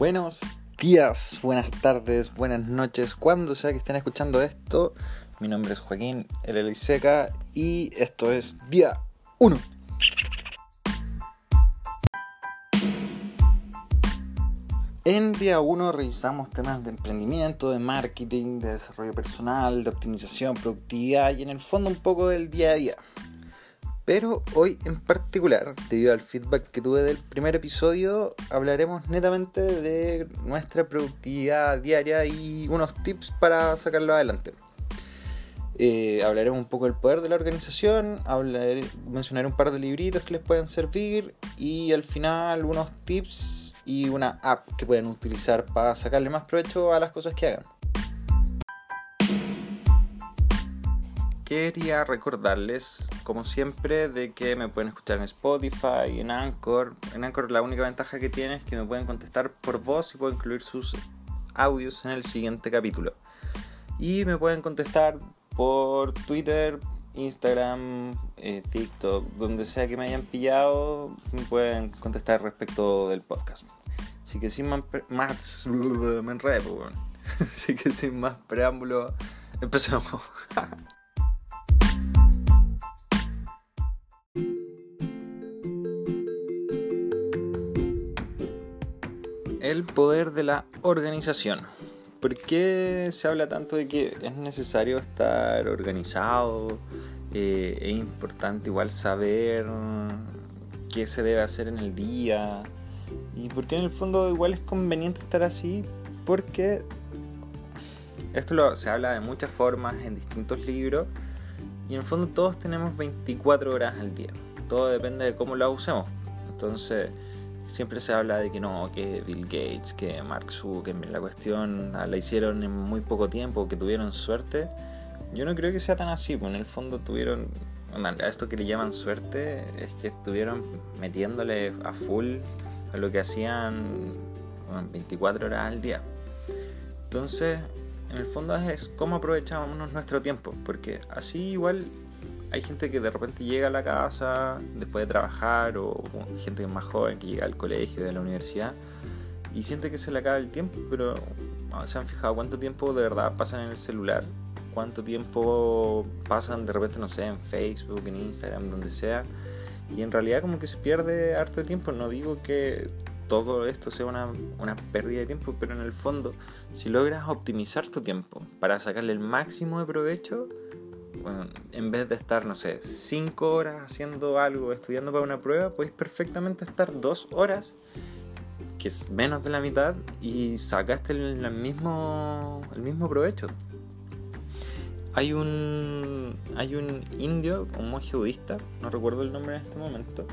Buenos días, buenas tardes, buenas noches, cuando sea que estén escuchando esto. Mi nombre es Joaquín El Seca y esto es día 1. En día 1 revisamos temas de emprendimiento, de marketing, de desarrollo personal, de optimización, productividad y en el fondo un poco del día a día. Pero hoy en particular, debido al feedback que tuve del primer episodio, hablaremos netamente de nuestra productividad diaria y unos tips para sacarlo adelante. Eh, hablaremos un poco del poder de la organización, mencionaré un par de libritos que les pueden servir y al final unos tips y una app que pueden utilizar para sacarle más provecho a las cosas que hagan. quería recordarles, como siempre, de que me pueden escuchar en Spotify, en Anchor. En Anchor la única ventaja que tiene es que me pueden contestar por voz y puedo incluir sus audios en el siguiente capítulo. Y me pueden contestar por Twitter, Instagram, eh, TikTok, donde sea que me hayan pillado, me pueden contestar respecto del podcast. Así que sin más, más me Así que sin más preámbulo, empecemos. el poder de la organización. ¿Por qué se habla tanto de que es necesario estar organizado? Eh, es importante igual saber qué se debe hacer en el día. Y por qué en el fondo igual es conveniente estar así. Porque esto lo, se habla de muchas formas en distintos libros. Y en el fondo todos tenemos 24 horas al día. Todo depende de cómo lo usemos. Entonces siempre se habla de que no, que Bill Gates, que Mark Zuckerberg, la cuestión la hicieron en muy poco tiempo, que tuvieron suerte. Yo no creo que sea tan así, pues en el fondo tuvieron, a esto que le llaman suerte, es que estuvieron metiéndole a full a lo que hacían 24 horas al día. Entonces, en el fondo es cómo aprovechamos nuestro tiempo, porque así igual hay gente que de repente llega a la casa después de trabajar o gente más joven que llega al colegio, de la universidad y siente que se le acaba el tiempo, pero ah, se han fijado cuánto tiempo de verdad pasan en el celular, cuánto tiempo pasan de repente, no sé, en Facebook, en Instagram, donde sea. Y en realidad como que se pierde harto tiempo. No digo que todo esto sea una, una pérdida de tiempo, pero en el fondo, si logras optimizar tu tiempo para sacarle el máximo de provecho, en vez de estar, no sé, 5 horas haciendo algo, estudiando para una prueba, puedes perfectamente estar 2 horas, que es menos de la mitad, y sacaste el, mismo, el mismo provecho. Hay un, hay un indio, un monje budista, no recuerdo el nombre en este momento,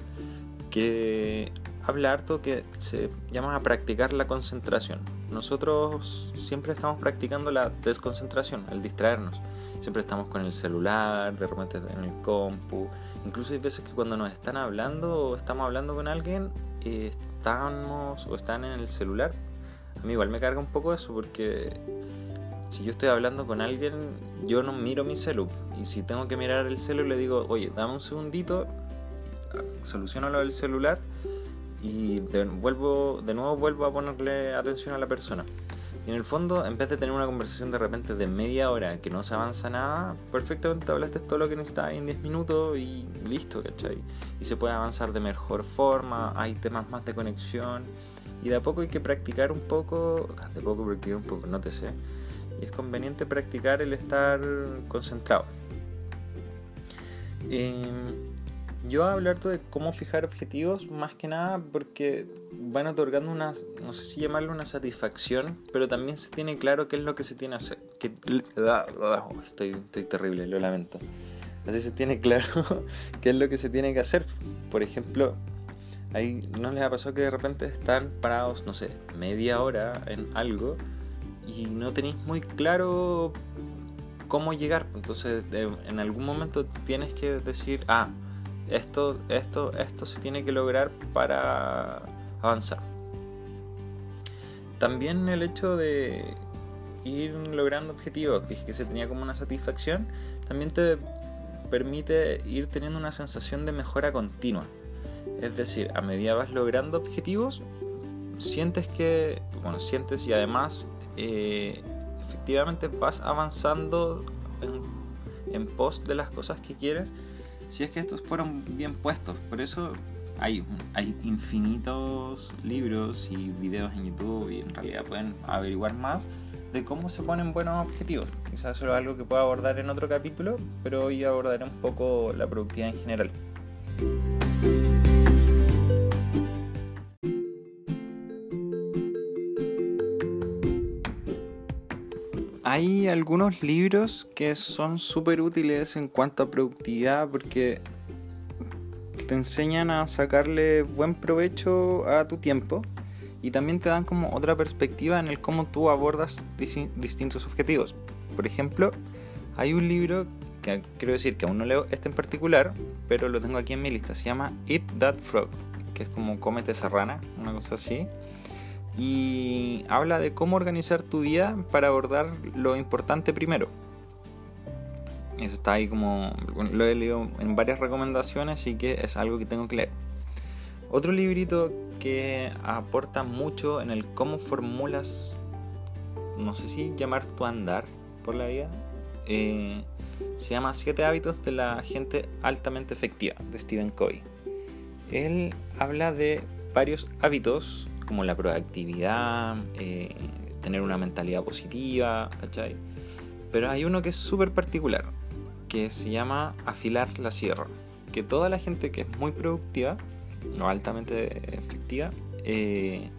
que habla harto que se llama a practicar la concentración. Nosotros siempre estamos practicando la desconcentración, el distraernos siempre estamos con el celular, de repente en el compu. Incluso hay veces que cuando nos están hablando o estamos hablando con alguien, eh, estamos o están en el celular. A mí igual me carga un poco eso porque si yo estoy hablando con alguien, yo no miro mi celu. Y si tengo que mirar el celu, le digo, oye, dame un segundito, soluciono lo del celular y vuelvo, de nuevo vuelvo a ponerle atención a la persona. Y en el fondo, en vez de tener una conversación de repente de media hora que no se avanza nada, perfectamente hablaste todo lo que necesitas en 10 minutos y listo, ¿cachai? Y se puede avanzar de mejor forma, hay temas más de conexión. Y de a poco hay que practicar un poco, de poco practicar un poco, no te sé. Y es conveniente practicar el estar concentrado. Eh, yo voy a hablar de cómo fijar objetivos más que nada porque van otorgando una, no sé si llamarlo una satisfacción, pero también se tiene claro qué es lo que se tiene que hacer. Que, estoy, estoy terrible, lo lamento. Así se tiene claro qué es lo que se tiene que hacer. Por ejemplo, ahí no les ha pasado que de repente están parados, no sé, media hora en algo y no tenéis muy claro cómo llegar. Entonces, en algún momento tienes que decir, ah, esto, esto, esto se tiene que lograr para avanzar. También el hecho de ir logrando objetivos, dije que se tenía como una satisfacción, también te permite ir teniendo una sensación de mejora continua. Es decir, a medida vas logrando objetivos, sientes que, bueno, sientes y además eh, efectivamente vas avanzando en, en pos de las cosas que quieres, si es que estos fueron bien puestos. Por eso hay, hay infinitos libros y videos en YouTube y en realidad pueden averiguar más de cómo se ponen buenos objetivos. Quizás eso es algo que puedo abordar en otro capítulo, pero hoy abordaré un poco la productividad en general. Hay algunos libros que son súper útiles en cuanto a productividad porque te enseñan a sacarle buen provecho a tu tiempo y también te dan como otra perspectiva en el cómo tú abordas distintos objetivos. Por ejemplo, hay un libro que quiero decir que aún no leo este en particular, pero lo tengo aquí en mi lista. Se llama Eat That Frog, que es como cómete esa rana, una cosa así. Y habla de cómo organizar tu día para abordar lo importante primero. Eso está ahí como. Lo he leído en varias recomendaciones y que es algo que tengo que leer. Otro librito que aporta mucho en el cómo formulas, no sé si llamar tu andar por la vida, eh, se llama Siete hábitos de la gente altamente efectiva, de Stephen Covey. Él habla de varios hábitos como la proactividad, eh, tener una mentalidad positiva, ¿cachai? Pero hay uno que es súper particular, que se llama afilar la sierra. Que toda la gente que es muy productiva o altamente efectiva eh,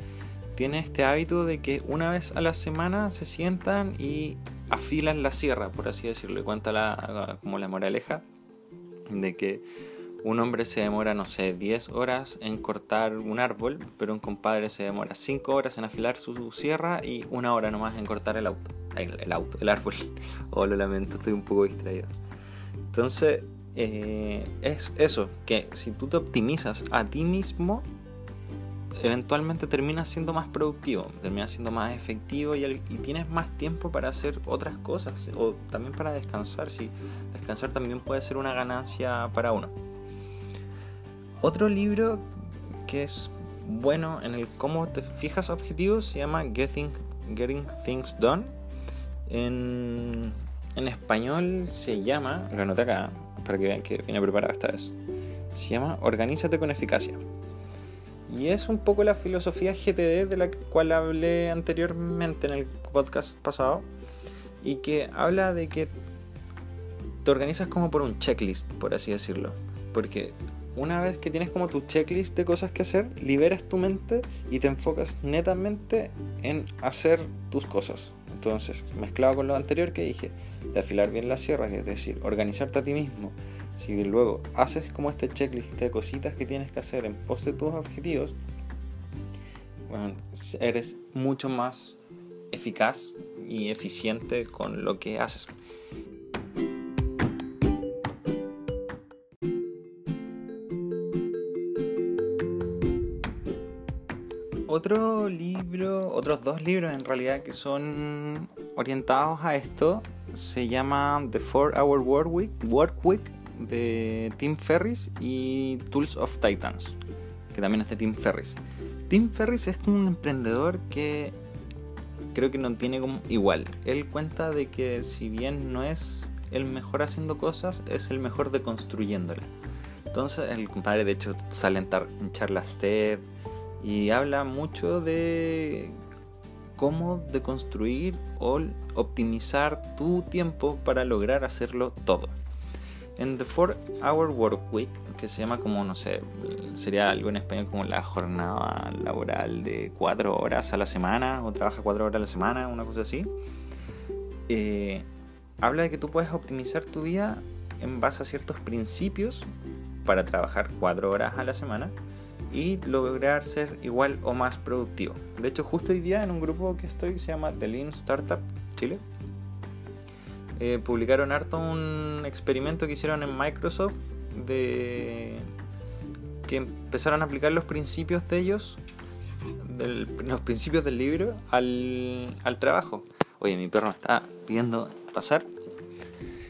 tiene este hábito de que una vez a la semana se sientan y afilan la sierra, por así decirlo. Cuenta la, como la moraleja de que un hombre se demora, no sé, 10 horas en cortar un árbol, pero un compadre se demora 5 horas en afilar su sierra y una hora nomás en cortar el auto. El, auto, el árbol. Oh, lo lamento, estoy un poco distraído. Entonces, eh, es eso, que si tú te optimizas a ti mismo, eventualmente terminas siendo más productivo, terminas siendo más efectivo y, tienes más tiempo para hacer otras cosas o también para descansar. Si descansar también puede ser una ganancia para uno. Otro libro que es bueno en el cómo te fijas objetivos se llama Getting, Getting Things Done. En, en español se llama, lo anoté acá para que vean que viene preparado esta vez. Se llama Organízate con eficacia. Y es un poco la filosofía GTD de la cual hablé anteriormente en el podcast pasado. Y que habla de que te organizas como por un checklist, por así decirlo. Porque una vez que tienes como tu checklist de cosas que hacer, liberas tu mente y te enfocas netamente en hacer tus cosas. Entonces, mezclado con lo anterior que dije, de afilar bien las sierras, es decir, organizarte a ti mismo, si luego haces como este checklist de cositas que tienes que hacer en pos de tus objetivos, bueno, eres mucho más eficaz y eficiente con lo que haces. Otro libro, otros dos libros en realidad que son orientados a esto, se llama The 4 Hour Work Week, Work Week de Tim Ferris y Tools of Titans, que también es de Tim Ferris. Tim Ferris es un emprendedor que creo que no tiene como igual. Él cuenta de que si bien no es el mejor haciendo cosas, es el mejor deconstruyéndolas. Entonces el compadre de hecho sale en charlas TED, y habla mucho de cómo deconstruir o optimizar tu tiempo para lograr hacerlo todo. En The 4 Hour Work Week, que se llama como, no sé, sería algo en español como la jornada laboral de 4 horas a la semana, o trabaja 4 horas a la semana, una cosa así, eh, habla de que tú puedes optimizar tu día en base a ciertos principios para trabajar 4 horas a la semana y lograr ser igual o más productivo. De hecho, justo hoy día en un grupo que estoy, se llama The Lean Startup Chile, eh, publicaron harto un experimento que hicieron en Microsoft de que empezaron a aplicar los principios de ellos, los principios del libro, al, al trabajo. Oye, mi perro me está pidiendo pasar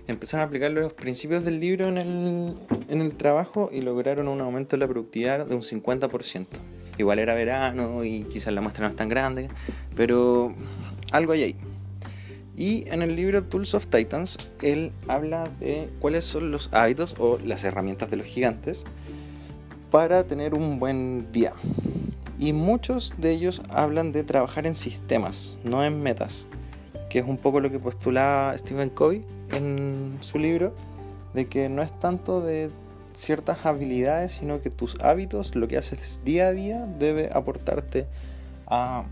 empezaron a aplicar los principios del libro en el, en el trabajo y lograron un aumento de la productividad de un 50%. igual era verano y quizás la muestra no es tan grande, pero algo hay ahí. Y en el libro Tools of Titans, él habla de cuáles son los hábitos o las herramientas de los gigantes para tener un buen día. Y muchos de ellos hablan de trabajar en sistemas, no en metas, que es un poco lo que postulaba Stephen Covey en su libro, de que no es tanto de ciertas habilidades, sino que tus hábitos, lo que haces día a día, debe aportarte a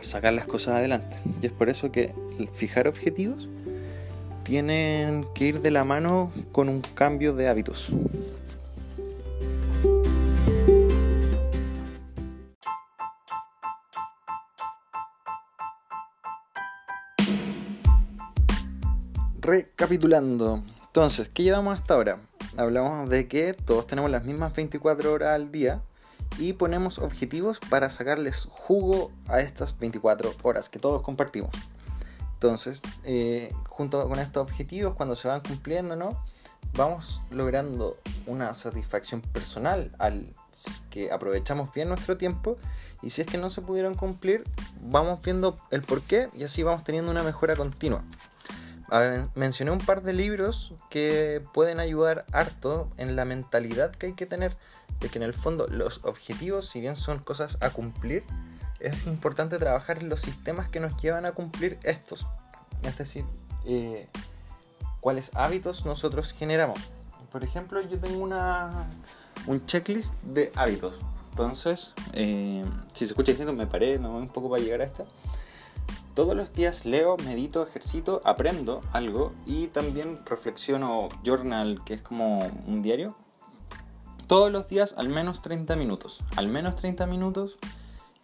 sacar las cosas adelante. Y es por eso que fijar objetivos tienen que ir de la mano con un cambio de hábitos. Recapitulando, entonces, ¿qué llevamos hasta ahora? Hablamos de que todos tenemos las mismas 24 horas al día y ponemos objetivos para sacarles jugo a estas 24 horas que todos compartimos. Entonces, eh, junto con estos objetivos, cuando se van cumpliendo, ¿no? Vamos logrando una satisfacción personal al que aprovechamos bien nuestro tiempo y si es que no se pudieron cumplir, vamos viendo el por qué y así vamos teniendo una mejora continua mencioné un par de libros que pueden ayudar harto en la mentalidad que hay que tener de que en el fondo los objetivos, si bien son cosas a cumplir, es importante trabajar en los sistemas que nos llevan a cumplir estos. Es decir, eh, cuáles hábitos nosotros generamos. Por ejemplo, yo tengo una, un checklist de hábitos. Entonces, eh, si se escucha diciendo, me paré, no un poco para llegar a esta todos los días leo, medito, ejercito, aprendo algo y también reflexiono journal, que es como un diario. Todos los días al menos 30 minutos. Al menos 30 minutos.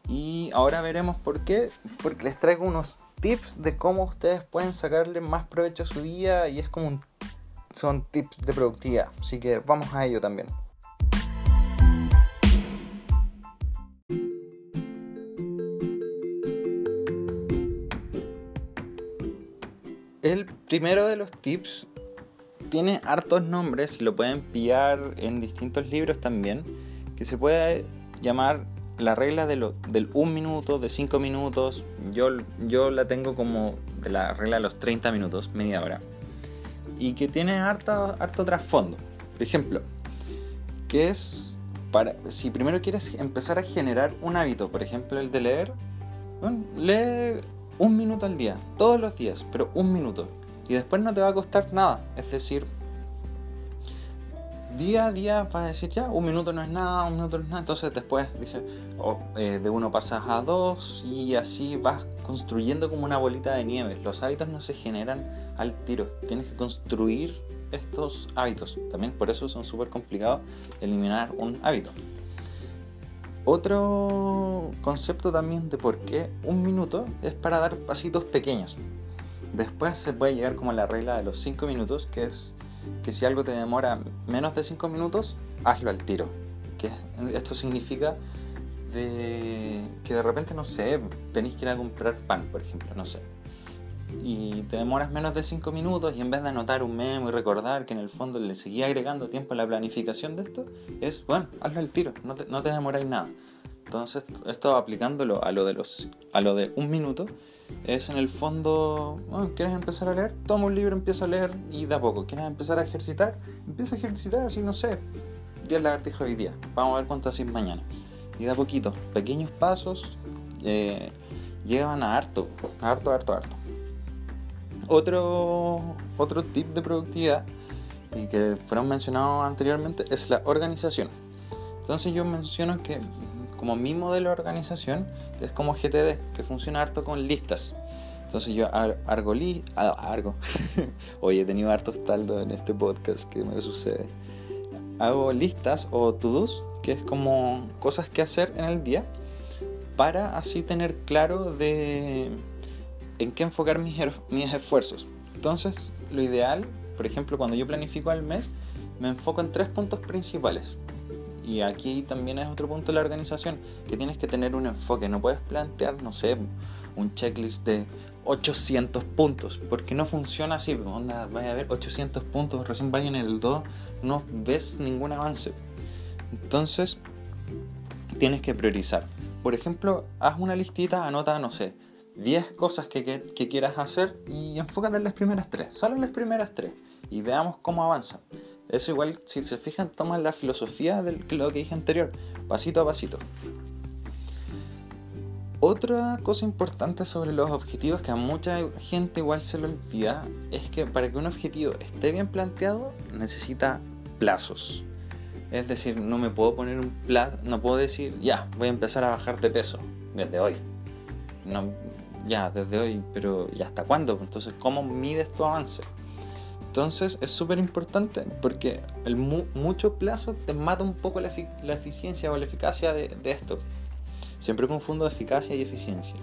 Y ahora veremos por qué. Porque les traigo unos tips de cómo ustedes pueden sacarle más provecho a su día y es como un, son tips de productividad. Así que vamos a ello también. El primero de los tips tiene hartos nombres lo pueden pillar en distintos libros también, que se puede llamar la regla de lo, del 1 minuto, de 5 minutos. Yo, yo la tengo como de la regla de los 30 minutos, media hora. Y que tiene harto, harto trasfondo. Por ejemplo, que es para si primero quieres empezar a generar un hábito, por ejemplo el de leer, lee un minuto al día, todos los días, pero un minuto. Y después no te va a costar nada. Es decir, día a día vas a decir ya, un minuto no es nada, un minuto no es nada. Entonces después dice, oh, eh, de uno pasas a dos y así vas construyendo como una bolita de nieve. Los hábitos no se generan al tiro. Tienes que construir estos hábitos. También por eso son súper complicados eliminar un hábito. Otro concepto también de por qué un minuto es para dar pasitos pequeños. Después se puede llegar como la regla de los 5 minutos, que es que si algo te demora menos de 5 minutos, hazlo al tiro. Que esto significa que de repente, no sé, tenéis que ir a comprar pan, por ejemplo, no sé. Y te demoras menos de 5 minutos y en vez de anotar un memo y recordar que en el fondo le seguía agregando tiempo a la planificación de esto, es, bueno, hazlo al tiro, no te, no te demoráis nada. Entonces, esto aplicándolo a lo de los a lo de un minuto, es en el fondo, bueno, ¿quieres empezar a leer? Toma un libro, empieza a leer y de a poco. ¿Quieres empezar a ejercitar? Empieza a ejercitar así, no sé, 10 lagartijas hoy día. Vamos a ver cuánto haces mañana. Y de a poquito, pequeños pasos, eh, llegan a harto, harto, harto, harto. Otro, otro tip de productividad y que fueron mencionados anteriormente es la organización. Entonces yo menciono que como mi modelo de organización es como GTD, que funciona harto con listas. Entonces yo li, argo. Oye, he tenido hartos taldos en este podcast que me sucede. Hago listas o to-dos, que es como cosas que hacer en el día, para así tener claro de en qué enfocar mis, mis esfuerzos. Entonces, lo ideal, por ejemplo, cuando yo planifico el mes, me enfoco en tres puntos principales. Y aquí también es otro punto de la organización, que tienes que tener un enfoque. No puedes plantear, no sé, un checklist de 800 puntos, porque no funciona así. Onda, vaya a ver 800 puntos, recién vayan en el 2, no ves ningún avance. Entonces, tienes que priorizar. Por ejemplo, haz una listita, anota, no sé, 10 cosas que, quieras hacer y enfócate en las primeras 3, solo en las primeras 3 y veamos cómo avanza. Eso igual, si se fijan, toma la filosofía de lo que dije anterior, pasito a pasito. Otra cosa importante sobre los objetivos que a mucha gente igual se le olvida es que para que un objetivo esté bien planteado necesita plazos. Es decir, no me puedo poner un plazo, no puedo decir, ya, voy a empezar a bajar de peso desde hoy. Ya, desde hoy, pero ¿y hasta cuándo? Entonces, ¿cómo mides tu avance? Entonces es súper importante porque el mucho plazo te mata un poco la, eficiencia o la eficacia de, de esto. Siempre confundo eficacia y eficiencia.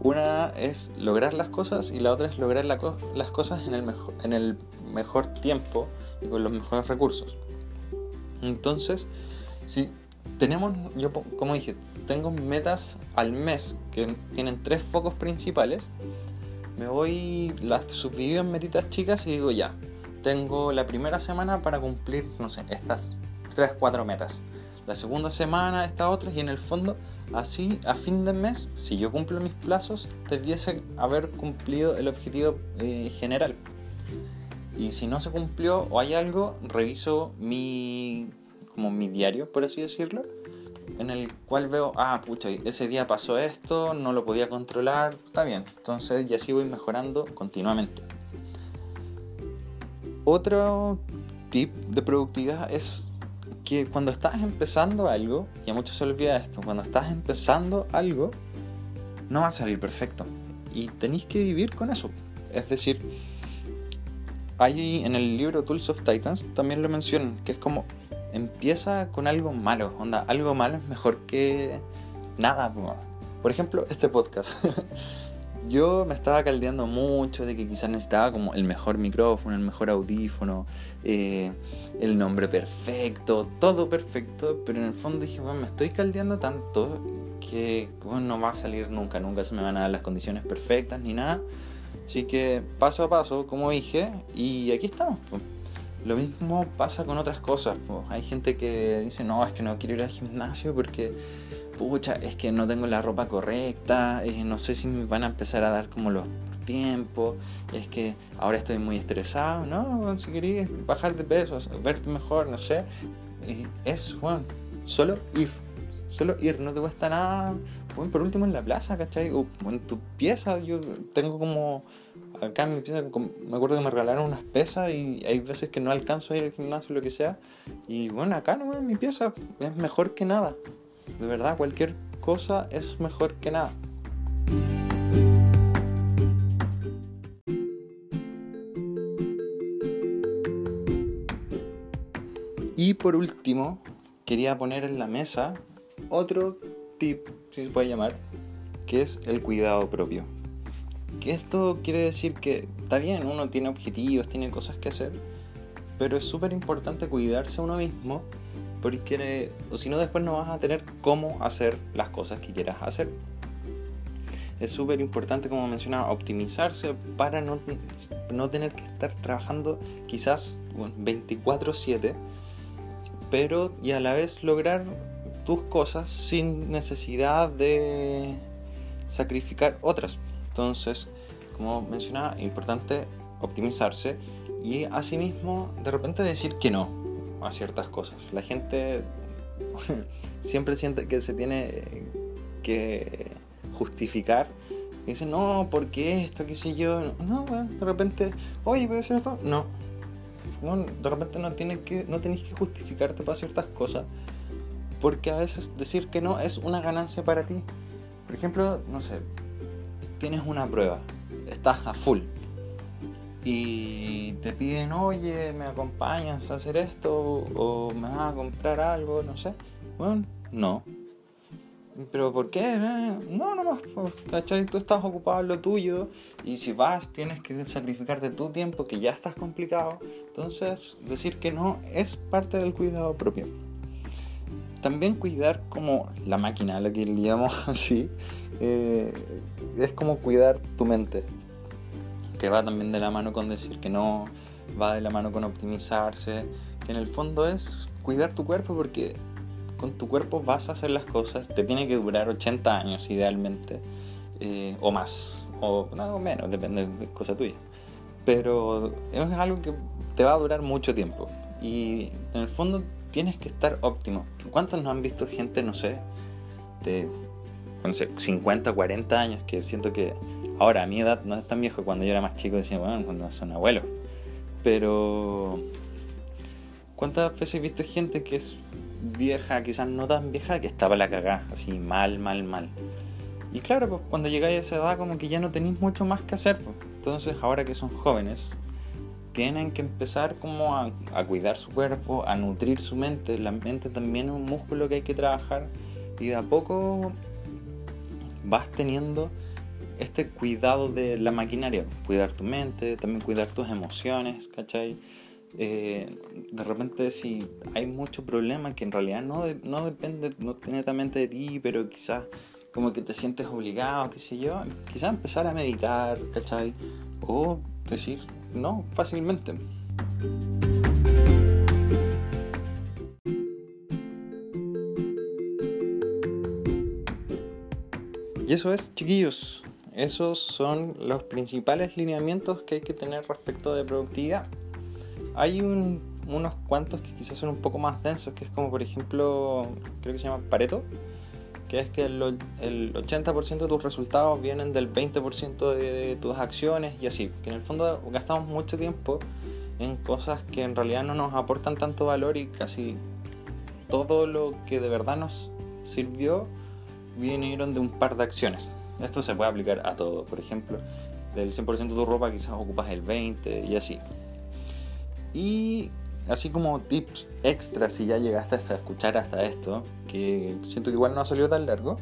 Una es lograr las cosas y la otra es lograr las cosas en el, mejor, en el mejor tiempo y con los mejores recursos. Entonces, si tenemos, yo como dije, tengo metas al mes que tienen tres focos principales, me voy, las subdivido en metitas chicas y digo ya, tengo la primera semana para cumplir, no sé, estas tres, cuatro metas. La segunda semana esta otra y en el fondo Así, a fin de mes, si yo cumplo mis plazos, debiese haber cumplido el objetivo eh, general. Y si no se cumplió o hay algo, reviso mi, como mi diario, por así decirlo, en el cual veo, ah, pucha, ese día pasó esto, no lo podía controlar, está bien. Entonces, y así voy mejorando continuamente. Otro tip de productividad es que cuando estás empezando algo, y a muchos se olvida esto, cuando estás empezando algo, no va a salir perfecto. Y tenéis que vivir con eso. Es decir, hay en el libro Tools of Titans también lo mencionan, que es como empieza con algo malo. Onda, algo malo es mejor que nada. Por ejemplo, este podcast. yo me estaba caldeando mucho de que quizás necesitaba como el mejor micrófono, el mejor audífono, eh, el nombre perfecto, todo perfecto, pero en el fondo dije, bueno, me estoy caldeando tanto que no va a salir nunca, nunca se me van a dar las condiciones perfectas ni nada. Así que paso a paso, como dije, y aquí estamos. Lo mismo pasa con otras cosas. Hay gente que dice, no, es que no quiero ir al gimnasio porque pucha, es que no tengo la ropa correcta, eh, no sé si me van a empezar a dar como los tiempos, es que ahora estoy muy estresado, no, si queréis bajar de peso, verte mejor, no sé, es, bueno, solo ir, solo ir, no te cuesta nada, bueno, por último en la plaza, ¿cachai? O en tu pieza, yo tengo como, acá en mi pieza, me acuerdo que me regalaron unas pesas y hay veces que no alcanzo a ir al gimnasio, lo que sea, y bueno, acá no en mi pieza, es mejor que nada. De verdad, cualquier cosa es mejor que nada. Y por último, quería poner en la mesa otro tip, si se puede llamar, que es el cuidado propio. Esto quiere decir que está bien, uno tiene objetivos, tiene cosas que hacer, pero es súper importante cuidarse uno mismo porque o si no después no vas a tener cómo hacer las cosas que quieras hacer. Es súper importante, como mencionaba, optimizarse para no, no, tener que estar trabajando quizás 24/7, pero y a la vez lograr tus cosas sin necesidad de sacrificar otras. Entonces, como mencionaba, importante optimizarse y asimismo de repente decir que no a ciertas cosas. La gente siempre siente que se tiene que justificar. Y dice, no, ¿por qué esto? ¿Qué sé yo? No, de repente, oye, ¿puede ser esto? No. de repente no, tiene que, no tenés que justificarte para ciertas cosas. Porque a veces decir que no es una ganancia para ti. Por ejemplo, no sé, tienes una prueba, estás a full, y te piden, oye, me acompañas a hacer esto o me vas a comprar algo, no sé. Bueno, no. ¿Pero por qué? No, no más, pues, ¿cachai? Tú estás ocupado en lo tuyo y si vas tienes que sacrificarte tu tiempo que ya estás complicado. Entonces, decir que no es parte del cuidado propio. También cuidar como la máquina, la que le llamamos así, eh, es como cuidar tu mente que va también de la mano con decir que no, va de la mano con optimizarse, que en el fondo es cuidar tu cuerpo porque con tu cuerpo vas a hacer las cosas, te tiene que durar 80 años idealmente, eh, o más, o, no, menos, depende de cosa tuya. Pero es algo que te va a durar mucho tiempo. Y en el fondo tienes que estar óptimo. ¿Cuántos no han visto gente, no sé, de no sé, 50, 40 años, que siento que ahora a mi edad no es tan viejo, cuando yo era más chico decía, bueno, cuando son abuelos. Pero ¿cuántas veces he visto gente que es vieja, quizás no tan vieja, que estaba la cagada, así mal, mal, mal? Y claro, pues cuando llegáis a esa edad como que ya no tenéis mucho más que hacer. Pues. Entonces ahora que son jóvenes, tienen que empezar como a, a, cuidar su cuerpo, a nutrir su mente. La mente también es un músculo que hay que trabajar y de a poco vas teniendo este cuidado de la maquinaria, cuidar tu mente, también cuidar tus emociones, ¿cachai? Eh, de repente si hay mucho problema que en realidad no, no depende no netamente de ti, pero quizás como que te sientes obligado, qué sé yo, quizás empezar a meditar, ¿cachai? O decir no fácilmente. Y eso es, chiquillos, esos son los principales lineamientos que hay que tener respecto de productividad. Hay unos cuantos que quizás son un poco más densos, que es como por ejemplo, creo que se llama Pareto, que es que el, el 80% de tus resultados vienen del 20% de tus acciones y así, que en el fondo gastamos mucho tiempo en cosas que en realidad no nos aportan tanto valor y casi todo lo que de verdad nos sirvió vinieron de un par de acciones. Esto se puede aplicar a todo. Por ejemplo, del 100% de tu ropa quizás ocupas el 20% y así. Y así como tips extras si ya llegaste hasta escuchar hasta esto, que siento que igual no ha salido tan largo,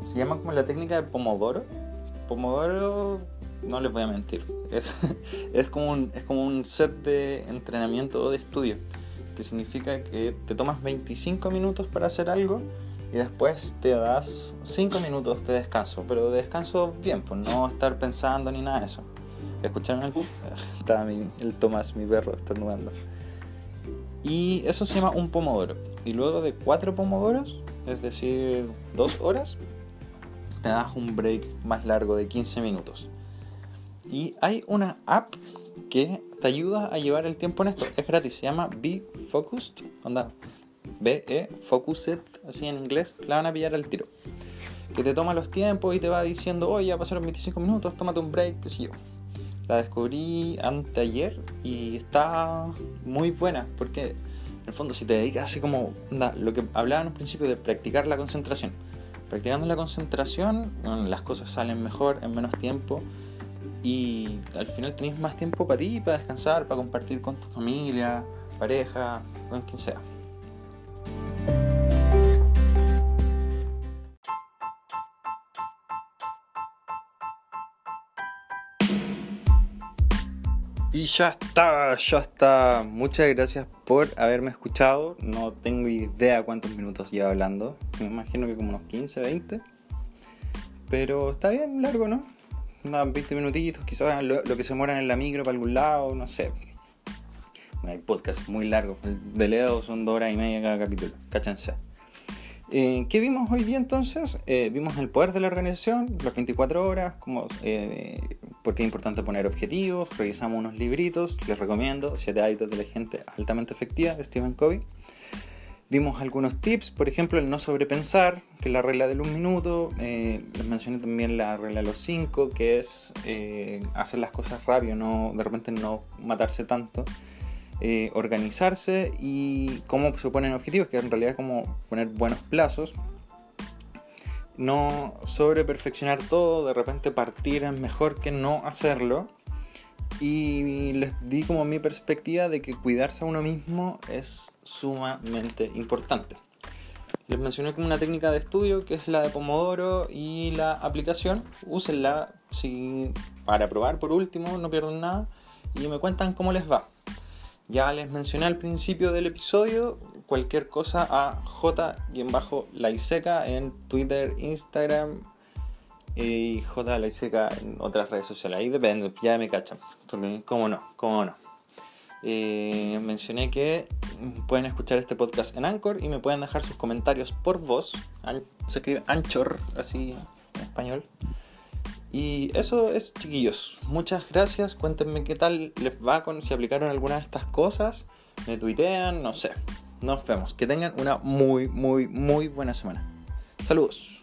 se llama como la técnica del pomodoro. Pomodoro, no les voy a mentir, es, como, un, es como un set de entrenamiento o de estudio, que significa que te tomas 25 minutos para hacer algo y después te das 5 minutos de descanso, pero de descanso bien, pues no estar pensando ni nada de eso. ¿Escucharon el? Estaba el Tomás, mi perro, estornudando. Y eso se llama un pomodoro. Y luego de 4 pomodoros, es decir, 2 horas, te das un break más largo de 15 minutos. Y hay una app que te ayuda a llevar el tiempo en esto. Es gratis, se llama Be Focused. Onda, BE, Focused, así en inglés, la van a pillar al tiro. Que te toma los tiempos y te va diciendo, oye, ya pasaron 25 minutos, tómate un break, qué sé yo. La descubrí anteayer y está muy buena, porque en el fondo si te dedicas así como lo que hablaba en un principio de practicar la concentración. Practicando la concentración, las cosas salen mejor en menos tiempo y al final tenés más tiempo para ti, para descansar, para compartir con tu familia, pareja, con quien sea. Y ya está, ya está. Muchas gracias por haberme escuchado. No tengo idea cuántos minutos llevo hablando. Me imagino que como unos 15, 20. Pero está bien largo, ¿no? Unos 20 minutitos, quizás lo, que se mueran en la micro para algún lado, no sé. hay podcast muy largo. El de Leo son dos horas y media cada capítulo. Cáchense. Eh, ¿Qué vimos hoy día entonces? Eh, vimos el poder de la organización, las 24 horas, como, eh, porque es importante poner objetivos, revisamos unos libritos, les recomiendo, 7 hábitos de la gente altamente efectiva Stephen Covey. Vimos algunos tips, por ejemplo, el no sobrepensar, que es la regla del un minuto. les mencioné también la regla de los 5, que es hacer las cosas rápido, no, de repente no matarse tanto. Eh, organizarse y cómo se ponen objetivos, que en realidad es como poner buenos plazos. No sobre perfeccionar todo, de repente partir es mejor que no hacerlo. Y les di como mi perspectiva de que cuidarse a uno mismo es sumamente importante. Les mencioné como una técnica de estudio que es la de Pomodoro y la aplicación. Úsenla si, para probar por último, no pierden nada. Y me cuentan cómo les va. Ya les mencioné al principio del episodio, cualquier cosa a J-Laiseca en Twitter, Instagram y J Laiseca en otras redes sociales. Ahí depende, ya me cachan. Porque, ¿cómo no? ¿Cómo no? Eh, mencioné que pueden escuchar este podcast en Anchor y me pueden dejar sus comentarios por voz. Se escribe Anchor, así en español. Y eso es, chiquillos. Muchas gracias. Cuéntenme qué tal les va con si aplicaron alguna de estas cosas. Me tuitean, no sé. Nos vemos. Que tengan una muy, muy, muy buena semana. Saludos.